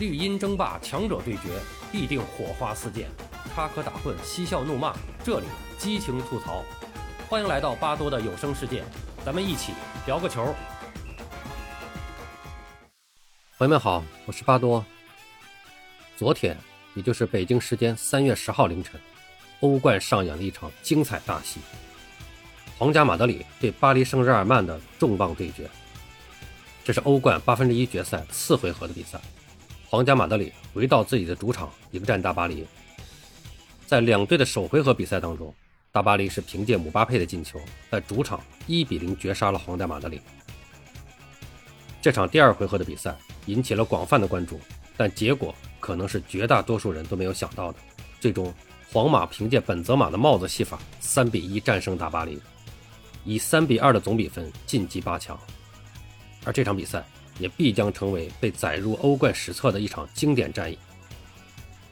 绿茵争霸，强者对决，必定火花四溅；插科打诨，嬉笑怒骂，这里激情吐槽。欢迎来到巴多的有声世界，咱们一起聊个球。朋友们好，我是巴多。昨天，也就是北京时间三月十号凌晨，欧冠上演了一场精彩大戏——皇家马德里对巴黎圣日耳曼的重磅对决。这是欧冠八分之一决赛次回合的比赛。皇家马德里回到自己的主场迎战大巴黎。在两队的首回合比赛当中，大巴黎是凭借姆巴佩的进球，在主场1比0绝杀了皇家马德里。这场第二回合的比赛引起了广泛的关注，但结果可能是绝大多数人都没有想到的。最终，皇马凭借本泽马的帽子戏法，3比1战胜大巴黎，以3比2的总比分晋级八强。而这场比赛。也必将成为被载入欧冠史册的一场经典战役。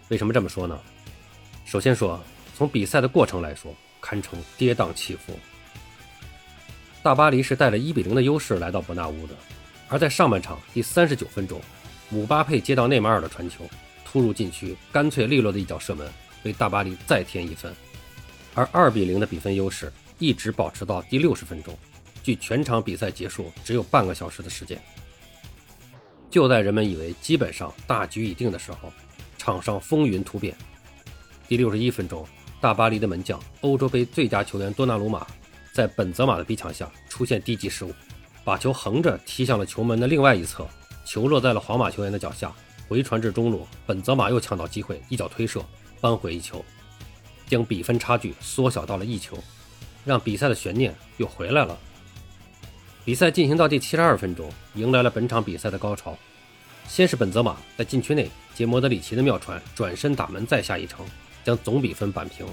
为什么这么说呢？首先说，从比赛的过程来说，堪称跌宕起伏。大巴黎是带了一比零的优势来到伯纳乌的，而在上半场第三十九分钟，姆巴佩接到内马尔的传球，突入禁区，干脆利落的一脚射门，为大巴黎再添一分。而二比零的比分优势一直保持到第六十分钟，距全场比赛结束只有半个小时的时间。就在人们以为基本上大局已定的时候，场上风云突变。第六十一分钟，大巴黎的门将、欧洲杯最佳球员多纳鲁马，在本泽马的逼抢下出现低级失误，把球横着踢向了球门的另外一侧，球落在了皇马球员的脚下，回传至中路，本泽马又抢到机会，一脚推射扳回一球，将比分差距缩小到了一球，让比赛的悬念又回来了。比赛进行到第七十二分钟，迎来了本场比赛的高潮。先是本泽马在禁区内接莫德里奇的妙传，转身打门再下一城，将总比分扳平。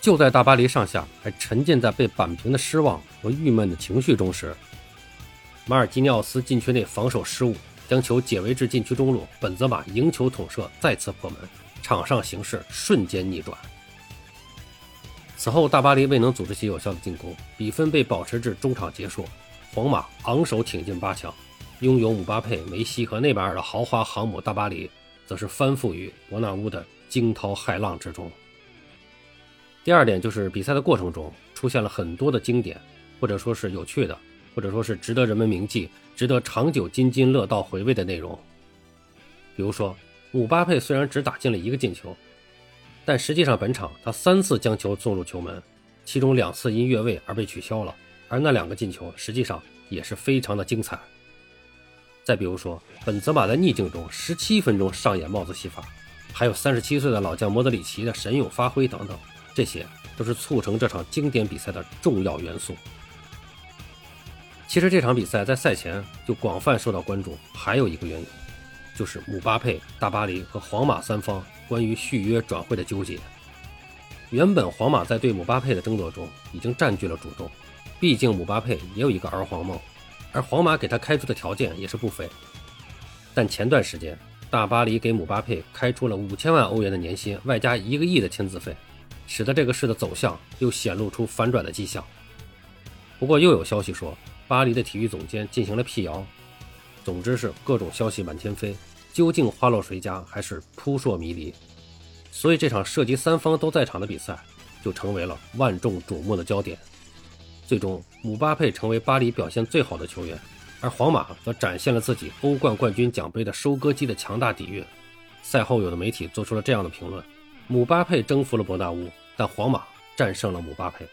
就在大巴黎上下还沉浸在被扳平的失望和郁闷的情绪中时，马尔基尼奥斯禁区内防守失误，将球解围至禁区中路，本泽马迎球捅射再次破门，场上形势瞬间逆转。此后，大巴黎未能组织起有效的进攻，比分被保持至中场结束。皇马昂首挺进八强，拥有姆巴佩、梅西和内马尔的豪华航母大巴黎，则是翻覆于伯纳乌的惊涛骇浪之中。第二点就是比赛的过程中出现了很多的经典，或者说是有趣的，或者说是值得人们铭记、值得长久津津乐道回味的内容。比如说，姆巴佩虽然只打进了一个进球。但实际上，本场他三次将球送入球门，其中两次因越位而被取消了，而那两个进球实际上也是非常的精彩。再比如说，本泽马在逆境中十七分钟上演帽子戏法，还有三十七岁的老将莫德里奇的神勇发挥等等，这些都是促成这场经典比赛的重要元素。其实这场比赛在赛前就广泛受到关注，还有一个原因。就是姆巴佩、大巴黎和皇马三方关于续约转会的纠结。原本皇马在对姆巴佩的争夺中已经占据了主动，毕竟姆巴佩也有一个儿皇梦，而皇马给他开出的条件也是不菲。但前段时间，大巴黎给姆巴佩开出了五千万欧元的年薪，外加一个亿的签字费，使得这个事的走向又显露出反转的迹象。不过又有消息说，巴黎的体育总监进行了辟谣。总之是各种消息满天飞，究竟花落谁家还是扑朔迷离。所以这场涉及三方都在场的比赛，就成为了万众瞩目的焦点。最终，姆巴佩成为巴黎表现最好的球员，而皇马则展现了自己欧冠冠军奖杯的收割机的强大底蕴。赛后，有的媒体做出了这样的评论：姆巴佩征服了伯纳乌，但皇马战胜了姆巴佩。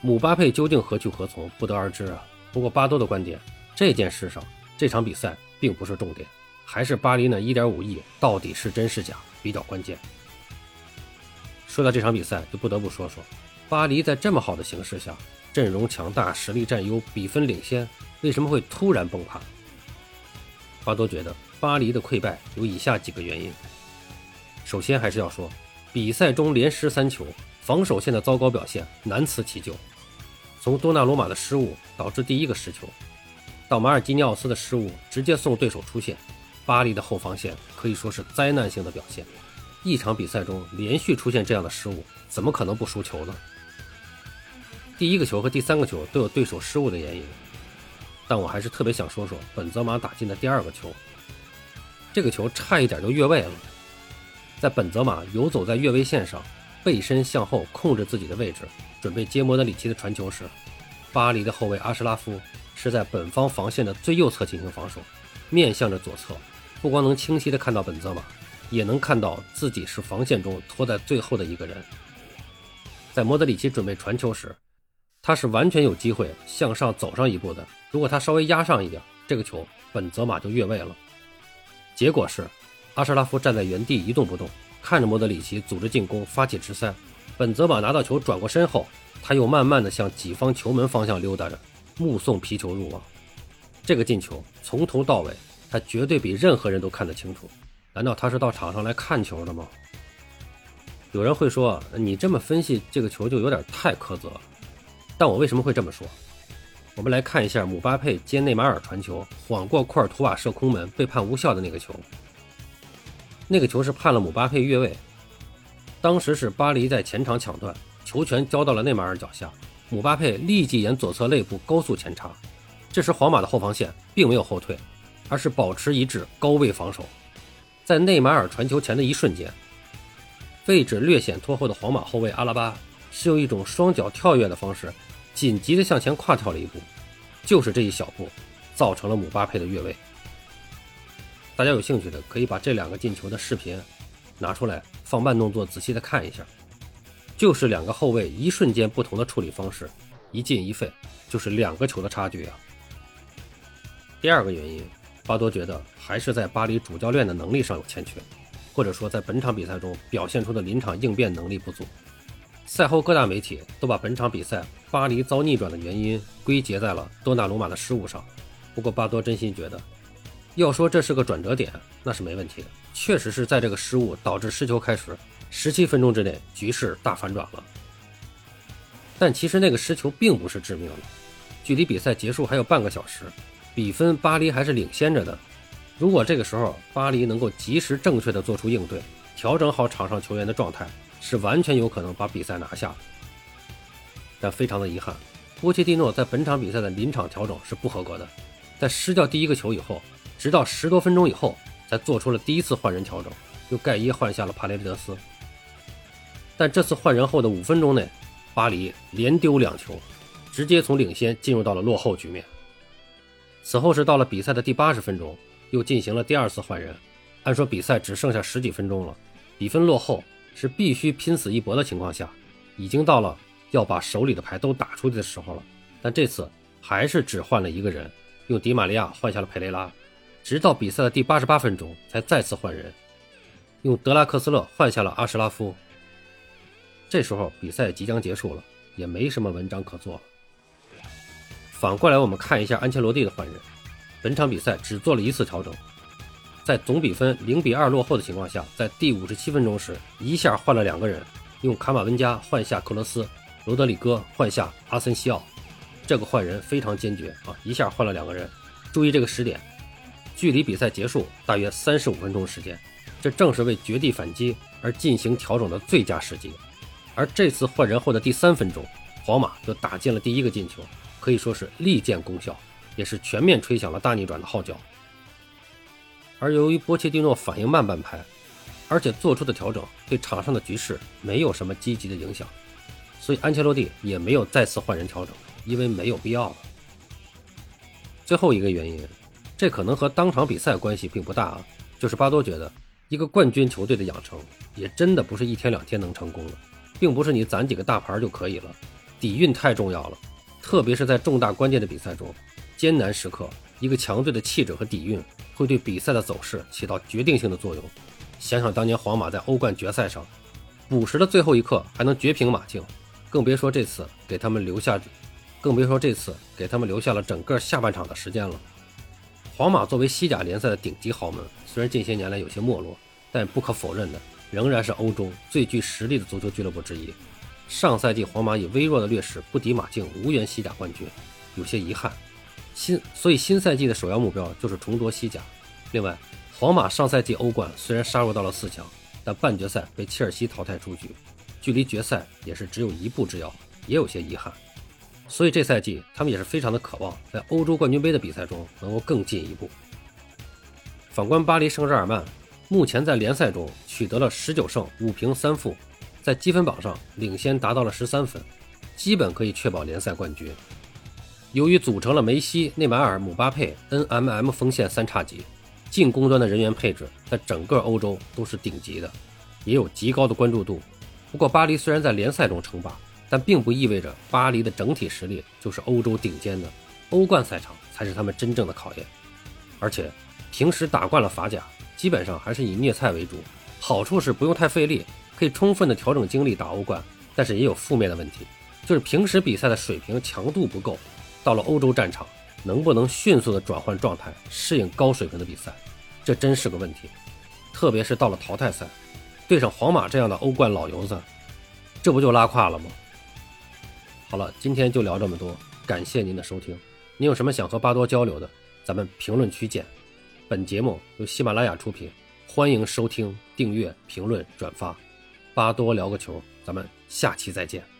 姆巴佩究竟何去何从，不得而知啊。不过巴多的观点，这件事上。这场比赛并不是重点，还是巴黎那1.5亿到底是真是假比较关键。说到这场比赛，就不得不说说巴黎在这么好的形势下，阵容强大、实力占优、比分领先，为什么会突然崩盘？巴多觉得巴黎的溃败有以下几个原因。首先还是要说，比赛中连失三球，防守线的糟糕表现难辞其咎。从多纳鲁马的失误导致第一个失球。到马尔基尼奥斯的失误，直接送对手出线，巴黎的后防线可以说是灾难性的表现。一场比赛中连续出现这样的失误，怎么可能不输球呢？第一个球和第三个球都有对手失误的原因，但我还是特别想说说本泽马打进的第二个球。这个球差一点就越位了。在本泽马游走在越位线上，背身向后控制自己的位置，准备接莫德里奇的传球时，巴黎的后卫阿什拉夫是在本方防线的最右侧进行防守，面向着左侧，不光能清晰地看到本泽马，也能看到自己是防线中拖在最后的一个人。在莫德里奇准备传球时，他是完全有机会向上走上一步的。如果他稍微压上一点，这个球本泽马就越位了。结果是，阿什拉夫站在原地一动不动，看着莫德里奇组织进攻，发起直塞。本泽马拿到球转过身后，他又慢慢的向己方球门方向溜达着，目送皮球入网。这个进球从头到尾，他绝对比任何人都看得清楚。难道他是到场上来看球的吗？有人会说，你这么分析这个球就有点太苛责。但我为什么会这么说？我们来看一下姆巴佩接内马尔传球，晃过库尔图瓦射空门被判无效的那个球。那个球是判了姆巴佩越位。当时是巴黎在前场抢断，球权交到了内马尔脚下，姆巴佩立即沿左侧肋部高速前插。这时皇马的后防线并没有后退，而是保持一致高位防守。在内马尔传球前的一瞬间，位置略显拖后的皇马后卫阿拉巴是用一种双脚跳跃的方式。紧急的向前跨跳了一步，就是这一小步，造成了姆巴佩的越位。大家有兴趣的可以把这两个进球的视频拿出来放慢动作仔细的看一下，就是两个后卫一瞬间不同的处理方式，一进一废，就是两个球的差距啊。第二个原因，巴多觉得还是在巴黎主教练的能力上有欠缺，或者说在本场比赛中表现出的临场应变能力不足。赛后，各大媒体都把本场比赛巴黎遭逆转的原因归结在了多纳鲁马的失误上。不过，巴多真心觉得，要说这是个转折点，那是没问题的。确实是在这个失误导致失球开始十七分钟之内，局势大反转了。但其实那个失球并不是致命的，距离比赛结束还有半个小时，比分巴黎还是领先着的。如果这个时候巴黎能够及时正确的做出应对，调整好场上球员的状态。是完全有可能把比赛拿下，但非常的遗憾，波切蒂诺在本场比赛的临场调整是不合格的。在失掉第一个球以后，直到十多分钟以后才做出了第一次换人调整，用盖耶换下了帕雷德斯。但这次换人后的五分钟内，巴黎连丢两球，直接从领先进入到了落后局面。此后是到了比赛的第八十分钟，又进行了第二次换人。按说比赛只剩下十几分钟了，比分落后。是必须拼死一搏的情况下，已经到了要把手里的牌都打出去的时候了。但这次还是只换了一个人，用迪玛利亚换下了佩雷拉，直到比赛的第八十八分钟才再次换人，用德拉克斯勒换下了阿什拉夫。这时候比赛即将结束了，也没什么文章可做了。反过来，我们看一下安切洛蒂的换人，本场比赛只做了一次调整。在总比分零比二落后的情况下，在第五十七分钟时，一下换了两个人，用卡马温加换下克罗斯，罗德里戈换下阿森西奥。这个换人非常坚决啊，一下换了两个人。注意这个时点，距离比赛结束大约三十五分钟时间，这正是为绝地反击而进行调整的最佳时机。而这次换人后的第三分钟，皇马就打进了第一个进球，可以说是立见功效，也是全面吹响了大逆转的号角。而由于波切蒂诺反应慢半拍，而且做出的调整对场上的局势没有什么积极的影响，所以安切洛蒂也没有再次换人调整，因为没有必要了。最后一个原因，这可能和当场比赛关系并不大啊，就是巴多觉得一个冠军球队的养成也真的不是一天两天能成功的，并不是你攒几个大牌就可以了，底蕴太重要了，特别是在重大关键的比赛中，艰难时刻。一个强队的气质和底蕴会对比赛的走势起到决定性的作用。想想当年皇马在欧冠决赛上，补时的最后一刻还能绝平马竞，更别说这次给他们留下，更别说这次给他们留下了整个下半场的时间了。皇马作为西甲联赛的顶级豪门，虽然近些年来有些没落，但不可否认的仍然是欧洲最具实力的足球俱乐部之一。上赛季皇马以微弱的劣势不敌马竞，无缘西甲冠军，有些遗憾。新所以新赛季的首要目标就是重夺西甲。另外，皇马上赛季欧冠虽然杀入到了四强，但半决赛被切尔西淘汰出局，距离决赛也是只有一步之遥，也有些遗憾。所以这赛季他们也是非常的渴望在欧洲冠军杯的比赛中能够更进一步。反观巴黎圣日耳曼，目前在联赛中取得了十九胜五平三负，在积分榜上领先达到了十三分，基本可以确保联赛冠军。由于组成了梅西、内马尔、姆巴佩、NMM 锋线三叉戟，进攻端的人员配置在整个欧洲都是顶级的，也有极高的关注度。不过，巴黎虽然在联赛中称霸，但并不意味着巴黎的整体实力就是欧洲顶尖的。欧冠赛场才是他们真正的考验。而且，平时打惯了法甲，基本上还是以虐菜为主。好处是不用太费力，可以充分的调整精力打欧冠。但是也有负面的问题，就是平时比赛的水平强度不够，到了欧洲战场，能不能迅速的转换状态，适应高水平的比赛，这真是个问题。特别是到了淘汰赛，对上皇马这样的欧冠老油子，这不就拉胯了吗？好了，今天就聊这么多，感谢您的收听。您有什么想和巴多交流的？咱们评论区见。本节目由喜马拉雅出品，欢迎收听、订阅、评论、转发。巴多聊个球，咱们下期再见。